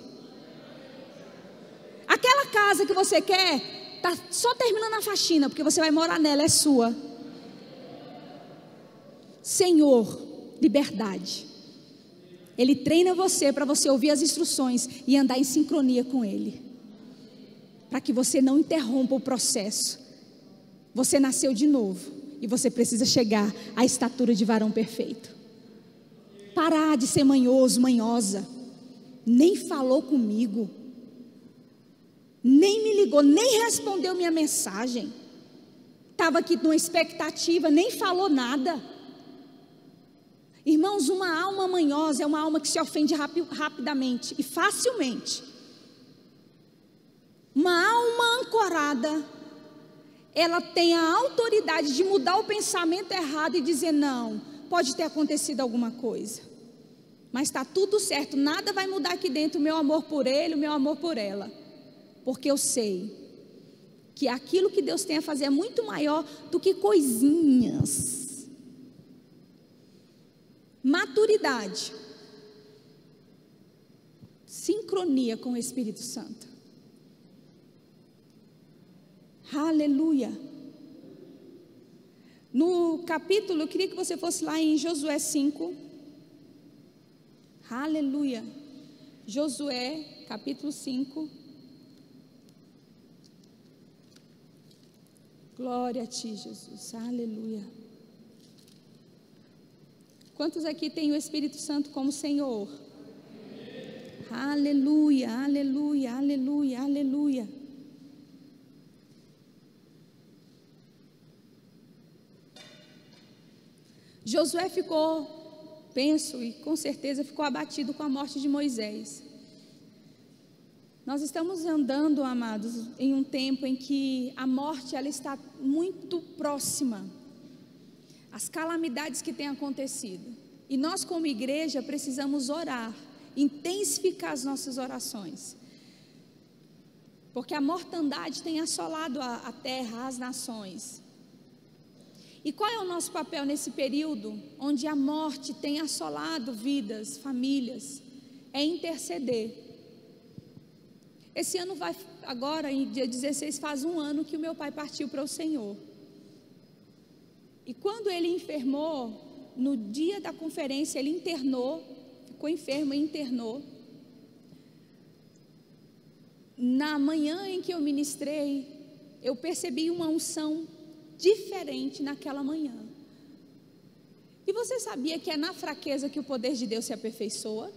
Aquela casa que você quer, tá só terminando a faxina, porque você vai morar nela, é sua. Senhor, liberdade. Ele treina você para você ouvir as instruções e andar em sincronia com Ele. Para que você não interrompa o processo. Você nasceu de novo e você precisa chegar à estatura de varão perfeito. Parar de ser manhoso, manhosa. Nem falou comigo. Nem me ligou, nem respondeu minha mensagem. Estava aqui numa expectativa, nem falou nada. Irmãos, uma alma manhosa é uma alma que se ofende rapi rapidamente e facilmente. Uma alma ancorada, ela tem a autoridade de mudar o pensamento errado e dizer: não, pode ter acontecido alguma coisa, mas está tudo certo, nada vai mudar aqui dentro o meu amor por ele, o meu amor por ela, porque eu sei que aquilo que Deus tem a fazer é muito maior do que coisinhas. Maturidade, sincronia com o Espírito Santo. Aleluia. No capítulo, eu queria que você fosse lá em Josué 5. Aleluia. Josué, capítulo 5. Glória a ti, Jesus. Aleluia. Quantos aqui têm o Espírito Santo como Senhor? Aleluia, aleluia, aleluia, aleluia. Josué ficou, penso e com certeza ficou abatido com a morte de Moisés. Nós estamos andando, amados, em um tempo em que a morte ela está muito próxima as calamidades que têm acontecido. E nós, como igreja, precisamos orar, intensificar as nossas orações. Porque a mortandade tem assolado a, a terra, as nações. E qual é o nosso papel nesse período onde a morte tem assolado vidas, famílias? É interceder. Esse ano vai, agora, em dia 16, faz um ano que o meu pai partiu para o Senhor. E quando ele enfermou, no dia da conferência, ele internou, ficou enfermo e internou. Na manhã em que eu ministrei, eu percebi uma unção diferente naquela manhã. E você sabia que é na fraqueza que o poder de Deus se aperfeiçoa?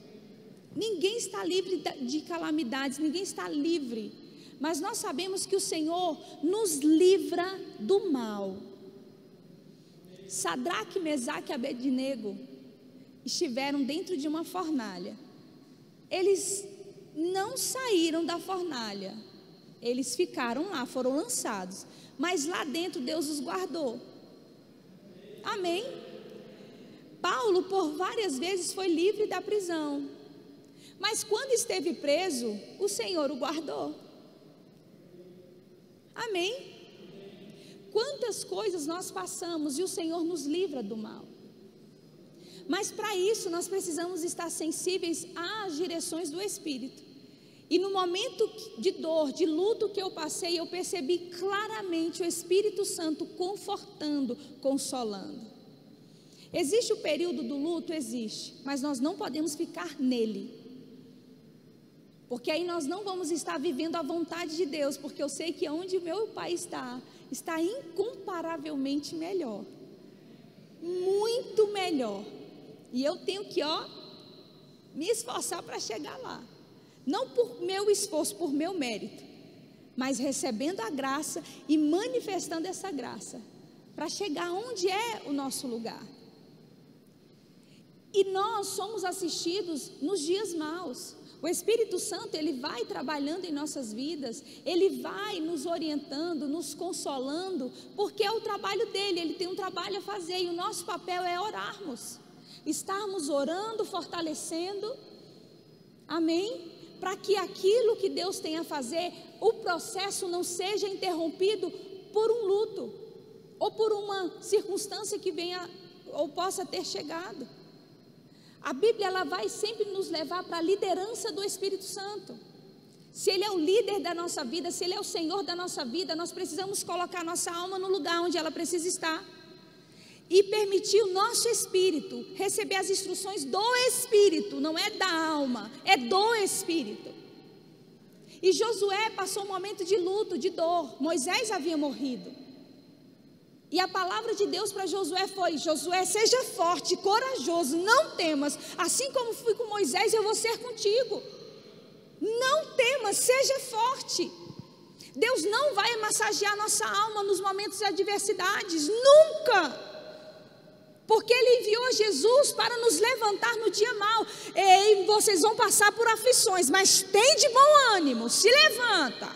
Ninguém está livre de calamidades, ninguém está livre. Mas nós sabemos que o Senhor nos livra do mal. Sadraque, Mesaque e Abednego estiveram dentro de uma fornalha. Eles não saíram da fornalha. Eles ficaram lá, foram lançados. Mas lá dentro Deus os guardou. Amém? Paulo, por várias vezes, foi livre da prisão. Mas quando esteve preso, o Senhor o guardou. Amém? Quantas coisas nós passamos e o Senhor nos livra do mal. Mas para isso nós precisamos estar sensíveis às direções do Espírito. E no momento de dor, de luto que eu passei, eu percebi claramente o Espírito Santo confortando, consolando. Existe o período do luto? Existe, mas nós não podemos ficar nele. Porque aí nós não vamos estar vivendo a vontade de Deus, porque eu sei que onde meu pai está, está incomparavelmente melhor. Muito melhor. E eu tenho que, ó, me esforçar para chegar lá. Não por meu esforço, por meu mérito, mas recebendo a graça e manifestando essa graça para chegar onde é o nosso lugar. E nós somos assistidos nos dias maus. O Espírito Santo, ele vai trabalhando em nossas vidas, ele vai nos orientando, nos consolando, porque é o trabalho dele, ele tem um trabalho a fazer e o nosso papel é orarmos. Estarmos orando, fortalecendo. Amém? Para que aquilo que Deus tem a fazer, o processo não seja interrompido por um luto ou por uma circunstância que venha ou possa ter chegado. A Bíblia ela vai sempre nos levar para a liderança do Espírito Santo. Se Ele é o líder da nossa vida, se Ele é o Senhor da nossa vida, nós precisamos colocar nossa alma no lugar onde ela precisa estar. E permitir o nosso espírito receber as instruções do Espírito, não é da alma, é do Espírito. E Josué passou um momento de luto, de dor. Moisés havia morrido. E a palavra de Deus para Josué foi: Josué, seja forte, corajoso, não temas. Assim como fui com Moisés, eu vou ser contigo. Não temas, seja forte. Deus não vai massagear nossa alma nos momentos de adversidades, nunca. Porque Ele enviou Jesus para nos levantar no dia mal. Ei, vocês vão passar por aflições, mas tem de bom ânimo, se levanta,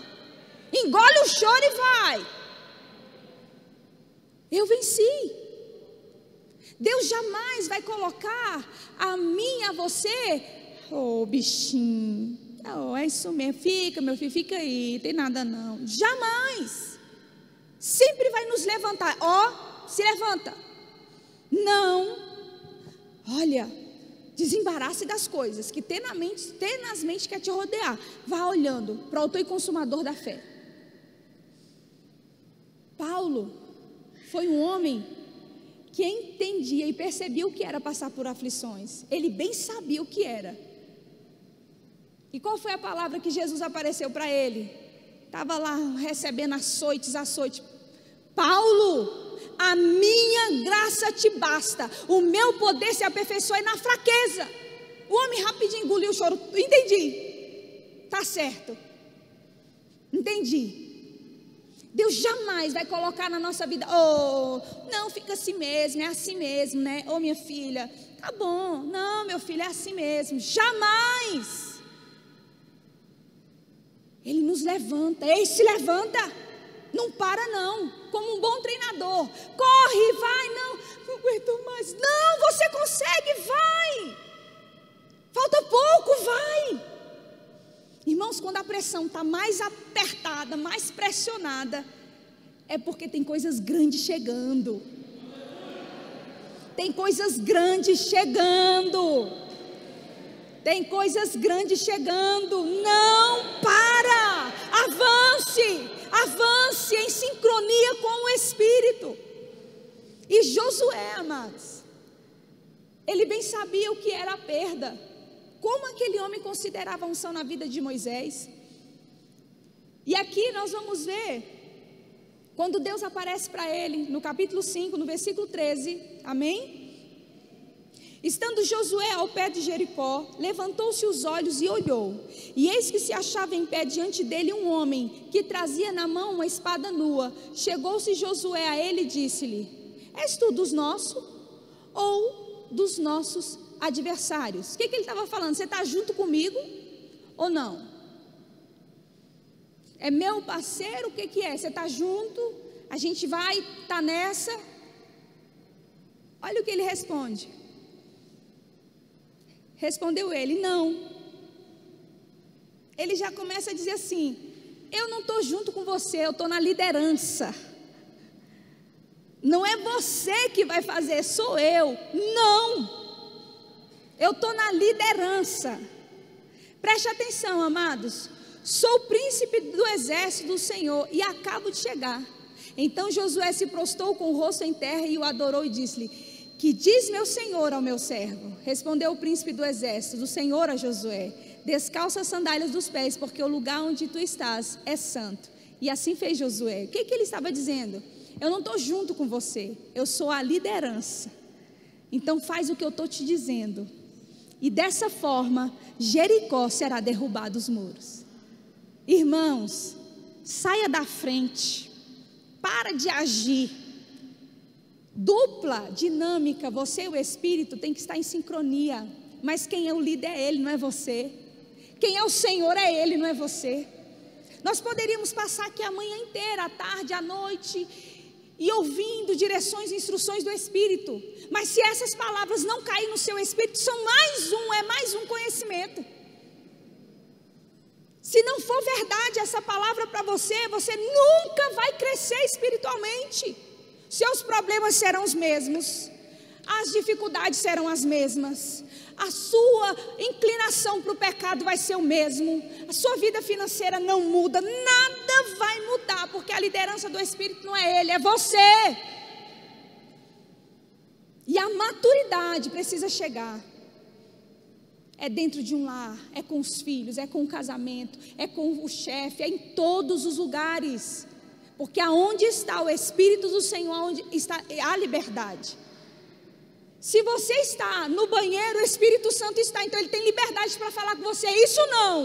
engole o choro e vai. Eu venci. Deus jamais vai colocar a mim e a você, oh, bichinho, oh, é isso mesmo, fica meu filho, fica aí, tem nada não. Jamais. Sempre vai nos levantar, ó, oh, se levanta. Não, olha, desembarace das coisas que tenazmente, tenazmente quer te rodear. Vá olhando para o autor e consumador da fé. Paulo, foi um homem que entendia e percebia o que era passar por aflições. Ele bem sabia o que era. E qual foi a palavra que Jesus apareceu para ele? Estava lá recebendo açoites, açoites. Paulo, a minha graça te basta, o meu poder se aperfeiçoa na fraqueza. O homem rapidinho engoliu o choro. Entendi. Tá certo. Entendi. Deus jamais vai colocar na nossa vida, oh, não, fica assim mesmo, é assim mesmo, né? Oh, minha filha, tá bom, não, meu filho, é assim mesmo. Jamais. Ele nos levanta, ei, se levanta, não para não, como um bom treinador, corre, vai, não, não aguento mais, não, você consegue, vai, falta pouco, vai. Irmãos, quando a pressão está mais apertada, mais pressionada, é porque tem coisas grandes chegando. Tem coisas grandes chegando. Tem coisas grandes chegando. Não para. Avance. Avance em sincronia com o Espírito. E Josué, amados, ele bem sabia o que era a perda como aquele homem considerava a unção na vida de Moisés. E aqui nós vamos ver, quando Deus aparece para ele, no capítulo 5, no versículo 13, amém? Estando Josué ao pé de Jericó, levantou-se os olhos e olhou, e eis que se achava em pé diante dele um homem que trazia na mão uma espada nua. Chegou-se Josué a ele e disse-lhe: És tu dos nossos ou dos nossos adversários. O que, que ele estava falando? Você está junto comigo ou não? É meu parceiro? O que, que é? Você está junto? A gente vai estar tá nessa? Olha o que ele responde. Respondeu ele: Não. Ele já começa a dizer assim: Eu não estou junto com você, eu estou na liderança. Não é você que vai fazer, sou eu. Não. Eu estou na liderança. Preste atenção, amados. Sou príncipe do exército do Senhor e acabo de chegar. Então Josué se prostou com o rosto em terra e o adorou e disse-lhe: Que diz meu senhor ao meu servo? Respondeu o príncipe do exército, do Senhor a Josué: Descalça as sandálias dos pés, porque o lugar onde tu estás é santo. E assim fez Josué. O que, que ele estava dizendo? Eu não estou junto com você, eu sou a liderança. Então faz o que eu estou te dizendo E dessa forma, Jericó será derrubado os muros. Irmãos, saia da frente. Para de agir. Dupla dinâmica, você e o Espírito tem que estar em sincronia. Mas quem é o líder é ele, não é você. Quem é o Senhor é ele, não é você. Nós poderíamos passar aqui a manhã inteira, à tarde, à noite, e ouvindo direções e instruções do Espírito. Mas se essas palavras não caírem no seu espírito, são mais um, é mais um conhecimento. Se não for verdade essa palavra para você, você nunca vai crescer espiritualmente. Seus problemas serão os mesmos, as dificuldades serão as mesmas, a sua inclinação para o pecado vai ser o mesmo, a sua vida financeira não muda, nada vai mudar, porque a liderança do Espírito não é ele, é você. E a maturidade precisa chegar. É dentro de um lar, é com os filhos, é com o casamento, é com o chefe, é em todos os lugares. Porque aonde está o Espírito do Senhor, onde está a liberdade. Se você está no banheiro, o Espírito Santo está, então ele tem liberdade para falar com você. Isso não.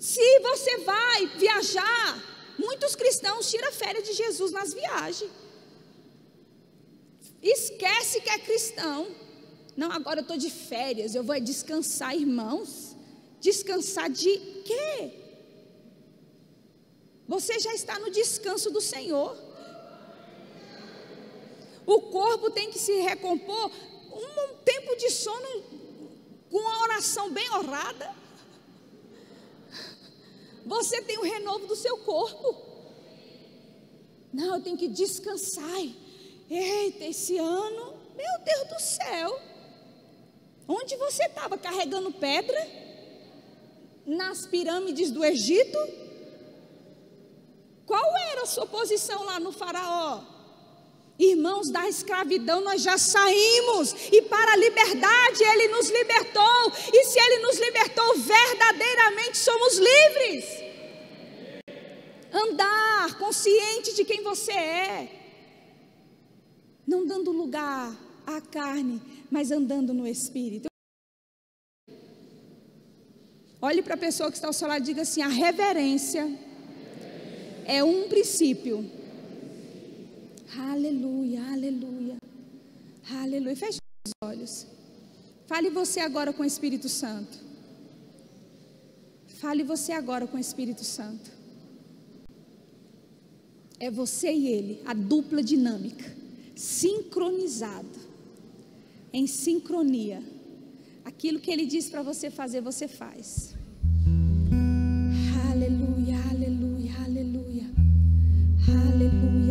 Se você vai viajar, muitos cristãos tiram férias de Jesus nas viagens. Esquece que é cristão. Não, agora eu estou de férias, eu vou descansar, irmãos. Descansar de quê? Você já está no descanso do Senhor. O corpo tem que se recompor. Um tempo de sono com uma oração bem orada. Você tem o renovo do seu corpo. Não, eu tenho que descansar. Eita, esse ano, meu Deus do céu. Onde você estava carregando pedra? Nas pirâmides do Egito? Qual era a sua posição lá no Faraó? Irmãos, da escravidão nós já saímos, e para a liberdade Ele nos libertou, e se Ele nos libertou, verdadeiramente somos livres. Andar consciente de quem você é, não dando lugar à carne, mas andando no Espírito. Olhe para a pessoa que está ao seu lado e diga assim: a reverência é um princípio Aleluia, aleluia, aleluia. Feche os olhos. Fale você agora com o Espírito Santo. Fale você agora com o Espírito Santo. É você e ele, a dupla dinâmica, sincronizado, em sincronia. Aquilo que ele diz para você fazer, você faz. Hallelujah.